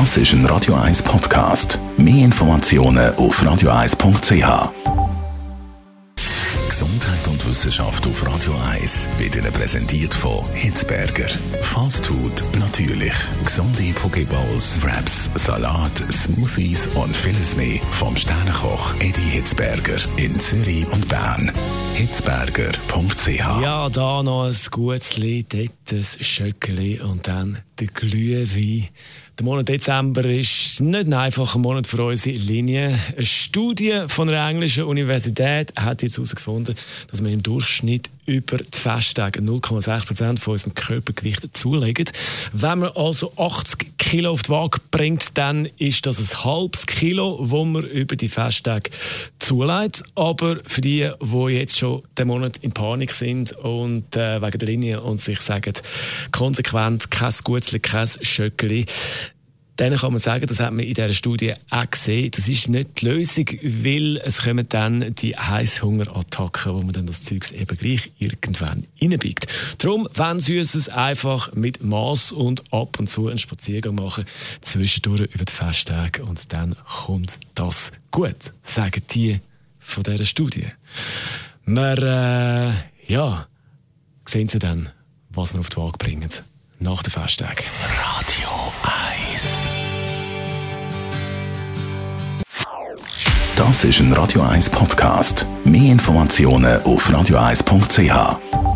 Das ist ein Radio 1 Podcast. Mehr Informationen auf radio1.ch. Gesundheit und Wissenschaft auf Radio 1 wird Ihnen präsentiert von Hitzberger. Fast Food natürlich. Gesunde Pokeballs, Wraps, Salat, Smoothies und vieles mehr vom Sternenkoch Eddie Hitzberger in Zürich und Bern. Hitzberger.ch Ja, da noch ein gutes Lied, dort ein Schöckeli und dann der Glühwein. Der Monat Dezember ist nicht ein einfacher Monat für unsere Linie. Eine Studie von einer englischen Universität hat jetzt herausgefunden, dass wir im Durchschnitt über die Festtage 0,6 Prozent von unserem Körpergewicht zulegen. Wenn man also 80 Kilo auf die Waage bringt, dann ist das ein halbes Kilo, wo man über die Festtage zulegt. Aber für die, die jetzt schon den Monat in Panik sind und äh, wegen der Linie und sich sagen, konsequent kein Gutzli, kein Schöckeli, dann kann man sagen, das hat man in dieser Studie auch gesehen, das ist nicht die Lösung, weil es kommen dann die Heißhungerattacken, wo man dann das Zeugs eben gleich irgendwann reinbiegt. Darum, wenn Süßes einfach mit Maß und ab und zu einen Spaziergang machen, zwischendurch über die Festtage und dann kommt das gut, sagen die von dieser Studie. Wir, äh, ja, sehen Sie dann, was wir auf die Waage bringen nach den Festtagen. Radio 1. Das ist ein Radio 1 Podcast. Mehr Informationen auf radio1.ch.